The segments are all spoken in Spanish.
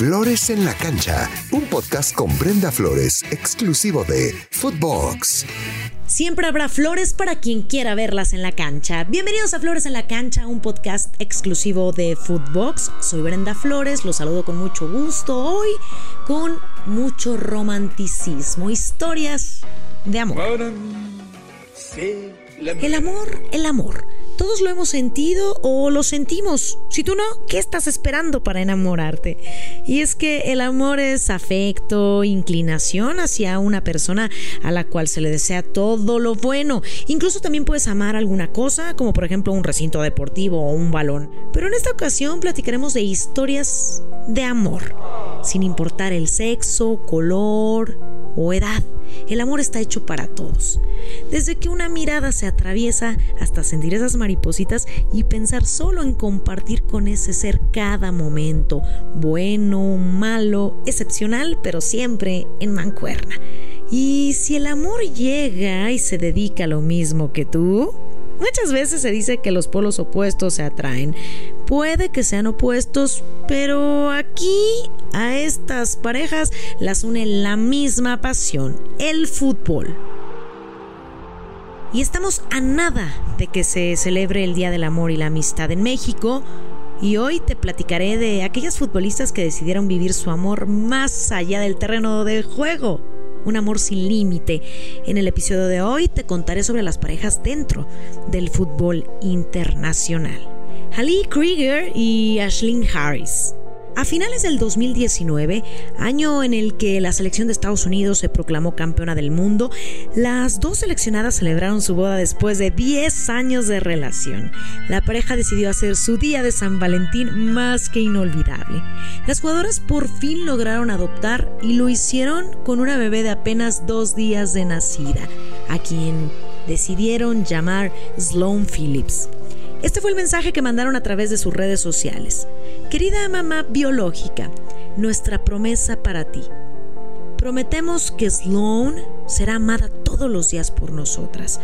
Flores en la Cancha, un podcast con Brenda Flores, exclusivo de Footbox. Siempre habrá flores para quien quiera verlas en la cancha. Bienvenidos a Flores en la Cancha, un podcast exclusivo de Footbox. Soy Brenda Flores, los saludo con mucho gusto hoy, con mucho romanticismo, historias de amor. El amor, el amor todos lo hemos sentido o lo sentimos. Si tú no, ¿qué estás esperando para enamorarte? Y es que el amor es afecto, inclinación hacia una persona a la cual se le desea todo lo bueno. Incluso también puedes amar alguna cosa, como por ejemplo un recinto deportivo o un balón. Pero en esta ocasión platicaremos de historias de amor, sin importar el sexo, color o edad. El amor está hecho para todos. Desde que una mirada se atraviesa hasta sentir esas maripositas y pensar solo en compartir con ese ser cada momento, bueno, malo, excepcional, pero siempre en mancuerna. Y si el amor llega y se dedica a lo mismo que tú, Muchas veces se dice que los polos opuestos se atraen. Puede que sean opuestos, pero aquí a estas parejas las une la misma pasión, el fútbol. Y estamos a nada de que se celebre el Día del Amor y la Amistad en México. Y hoy te platicaré de aquellas futbolistas que decidieron vivir su amor más allá del terreno de juego un amor sin límite. En el episodio de hoy te contaré sobre las parejas dentro del fútbol internacional. Hallie Krieger y Ashlyn Harris. A finales del 2019, año en el que la selección de Estados Unidos se proclamó campeona del mundo, las dos seleccionadas celebraron su boda después de 10 años de relación. La pareja decidió hacer su día de San Valentín más que inolvidable. Las jugadoras por fin lograron adoptar y lo hicieron con una bebé de apenas dos días de nacida, a quien decidieron llamar Sloan Phillips. Este fue el mensaje que mandaron a través de sus redes sociales. Querida mamá biológica, nuestra promesa para ti. Prometemos que Sloan será amada todos los días por nosotras,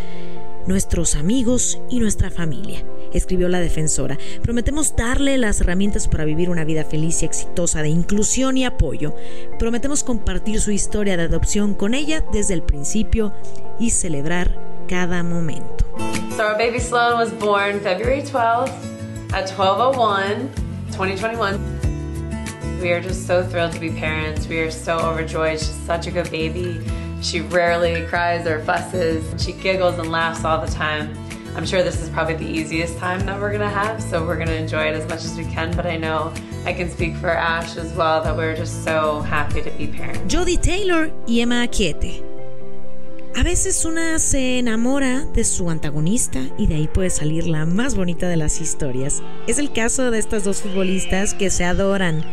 nuestros amigos y nuestra familia, escribió la defensora. Prometemos darle las herramientas para vivir una vida feliz y exitosa de inclusión y apoyo. Prometemos compartir su historia de adopción con ella desde el principio y celebrar cada momento. So our baby Sloan was born February 12th at 12:01, 2021. We are just so thrilled to be parents. We are so overjoyed. She's such a good baby. She rarely cries or fusses. She giggles and laughs all the time. I'm sure this is probably the easiest time that we're gonna have, so we're gonna enjoy it as much as we can. But I know I can speak for Ash as well that we're just so happy to be parents. Jodie Taylor y Emma Aquiete. A veces una se enamora de su antagonista y de ahí puede salir la más bonita de las historias. Es el caso de estas dos futbolistas que se adoran.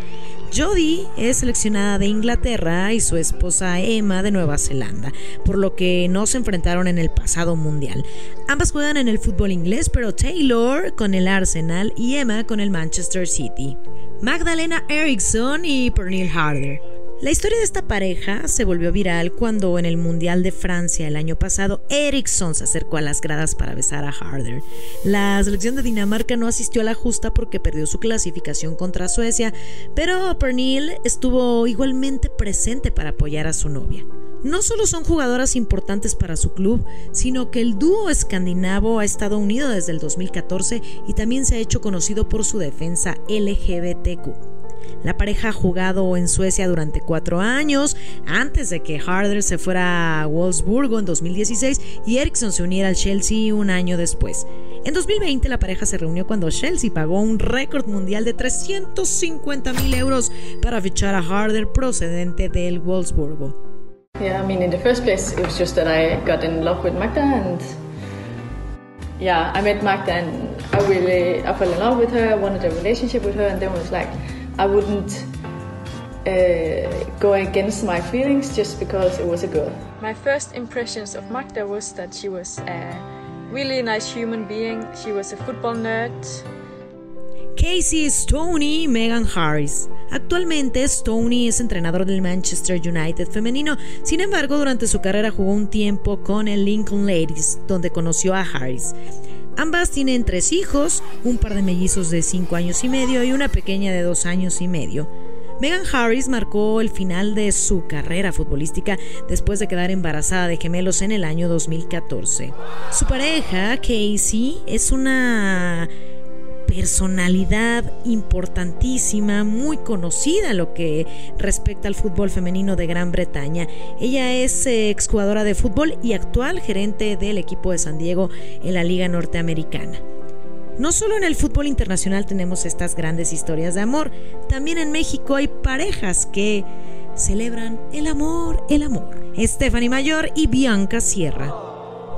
Jodie es seleccionada de Inglaterra y su esposa Emma de Nueva Zelanda, por lo que no se enfrentaron en el pasado mundial. Ambas juegan en el fútbol inglés, pero Taylor con el Arsenal y Emma con el Manchester City. Magdalena Eriksson y Pernille Harder. La historia de esta pareja se volvió viral cuando en el Mundial de Francia el año pasado Eriksson se acercó a las gradas para besar a Harder. La selección de Dinamarca no asistió a la justa porque perdió su clasificación contra Suecia, pero Pernille estuvo igualmente presente para apoyar a su novia. No solo son jugadoras importantes para su club, sino que el dúo escandinavo ha estado unido desde el 2014 y también se ha hecho conocido por su defensa LGBTQ. La pareja ha jugado en Suecia durante cuatro años, antes de que Harder se fuera a Wolfsburgo en 2016 y Eriksson se uniera al Chelsea un año después. En 2020 la pareja se reunió cuando Chelsea pagó un récord mundial de 350 mil euros para fichar a Harder procedente del Wolfsburgo. Yeah, I mean, in the first place, it was just that I got in love with Magda, and yeah, I met Magda, and I really, I fell in love with her. I wanted a relationship with her, and then was like, I wouldn't uh, go against my feelings just because it was a girl. My first impressions of Magda was that she was a really nice human being. She was a football nerd. Casey Stoney Megan Harris. Actualmente Stoney es entrenador del Manchester United femenino, sin embargo durante su carrera jugó un tiempo con el Lincoln Ladies, donde conoció a Harris. Ambas tienen tres hijos, un par de mellizos de cinco años y medio y una pequeña de dos años y medio. Megan Harris marcó el final de su carrera futbolística después de quedar embarazada de gemelos en el año 2014. Su pareja, Casey, es una personalidad importantísima, muy conocida lo que respecta al fútbol femenino de Gran Bretaña. Ella es eh, exjugadora de fútbol y actual gerente del equipo de San Diego en la Liga Norteamericana. No solo en el fútbol internacional tenemos estas grandes historias de amor, también en México hay parejas que celebran el amor, el amor. Stephanie Mayor y Bianca Sierra.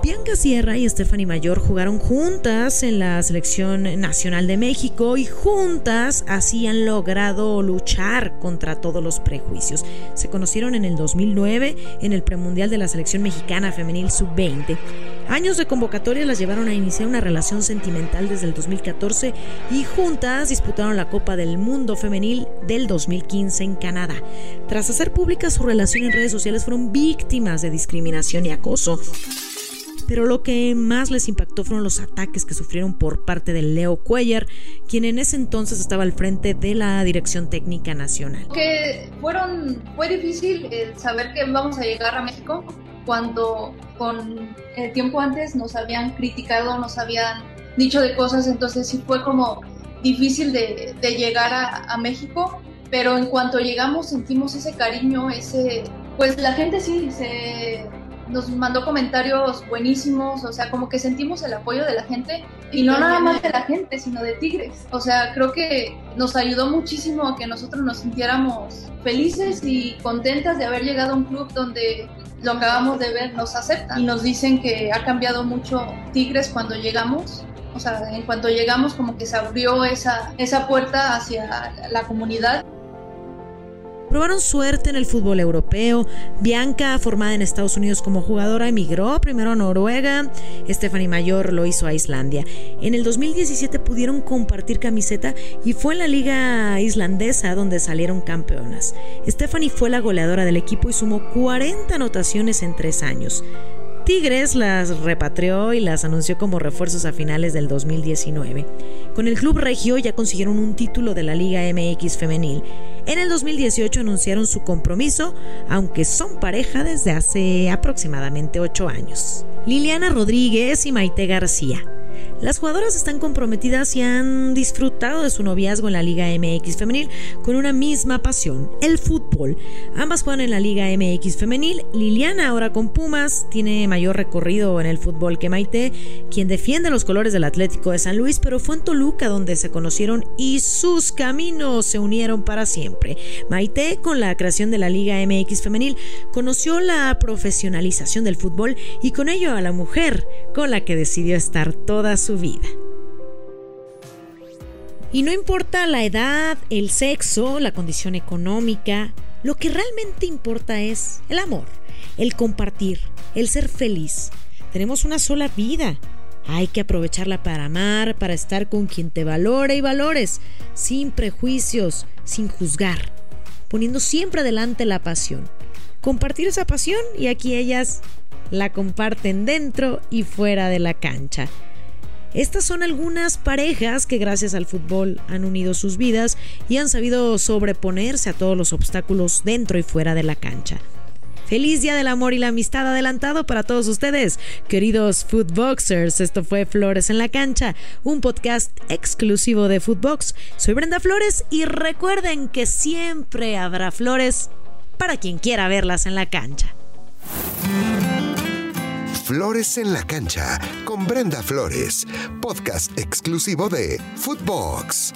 Bianca Sierra y Stephanie Mayor jugaron juntas en la selección nacional de México y juntas así han logrado luchar contra todos los prejuicios. Se conocieron en el 2009 en el premundial de la selección mexicana femenil sub-20. Años de convocatoria las llevaron a iniciar una relación sentimental desde el 2014 y juntas disputaron la Copa del Mundo Femenil del 2015 en Canadá. Tras hacer pública su relación en redes sociales fueron víctimas de discriminación y acoso pero lo que más les impactó fueron los ataques que sufrieron por parte de Leo Cuellar, quien en ese entonces estaba al frente de la Dirección Técnica Nacional. Que fueron, fue difícil saber que vamos a llegar a México cuando con el tiempo antes nos habían criticado, nos habían dicho de cosas, entonces sí fue como difícil de, llegar a, a México, pero en cuanto llegamos sentimos ese cariño, ese, pues la gente sí se nos mandó comentarios buenísimos, o sea, como que sentimos el apoyo de la gente y no nada más de la gente, sino de Tigres. O sea, creo que nos ayudó muchísimo a que nosotros nos sintiéramos felices y contentas de haber llegado a un club donde lo acabamos de ver, nos aceptan y nos dicen que ha cambiado mucho Tigres cuando llegamos. O sea, en cuanto llegamos como que se abrió esa, esa puerta hacia la comunidad probaron suerte en el fútbol europeo. Bianca, formada en Estados Unidos como jugadora, emigró primero a Noruega. Stephanie Mayor lo hizo a Islandia. En el 2017 pudieron compartir camiseta y fue en la liga islandesa donde salieron campeonas. Stephanie fue la goleadora del equipo y sumó 40 anotaciones en tres años. Tigres las repatrió y las anunció como refuerzos a finales del 2019. Con el club regio ya consiguieron un título de la Liga MX femenil. En el 2018 anunciaron su compromiso, aunque son pareja desde hace aproximadamente 8 años. Liliana Rodríguez y Maite García. Las jugadoras están comprometidas y han disfrutado de su noviazgo en la Liga MX femenil con una misma pasión, el fútbol. Ambas juegan en la Liga MX femenil. Liliana ahora con Pumas tiene mayor recorrido en el fútbol que Maite, quien defiende los colores del Atlético de San Luis, pero fue en Toluca donde se conocieron y sus caminos se unieron para siempre. Maite, con la creación de la Liga MX femenil, conoció la profesionalización del fútbol y con ello a la mujer con la que decidió estar toda su vida. Y no importa la edad, el sexo, la condición económica, lo que realmente importa es el amor, el compartir, el ser feliz. Tenemos una sola vida. Hay que aprovecharla para amar, para estar con quien te valore y valores, sin prejuicios, sin juzgar, poniendo siempre adelante la pasión. Compartir esa pasión y aquí ellas la comparten dentro y fuera de la cancha. Estas son algunas parejas que gracias al fútbol han unido sus vidas y han sabido sobreponerse a todos los obstáculos dentro y fuera de la cancha. Feliz Día del Amor y la Amistad adelantado para todos ustedes, queridos Footboxers. Esto fue Flores en la Cancha, un podcast exclusivo de Footbox. Soy Brenda Flores y recuerden que siempre habrá flores para quien quiera verlas en la cancha. Flores en la cancha con Brenda Flores, podcast exclusivo de Footbox.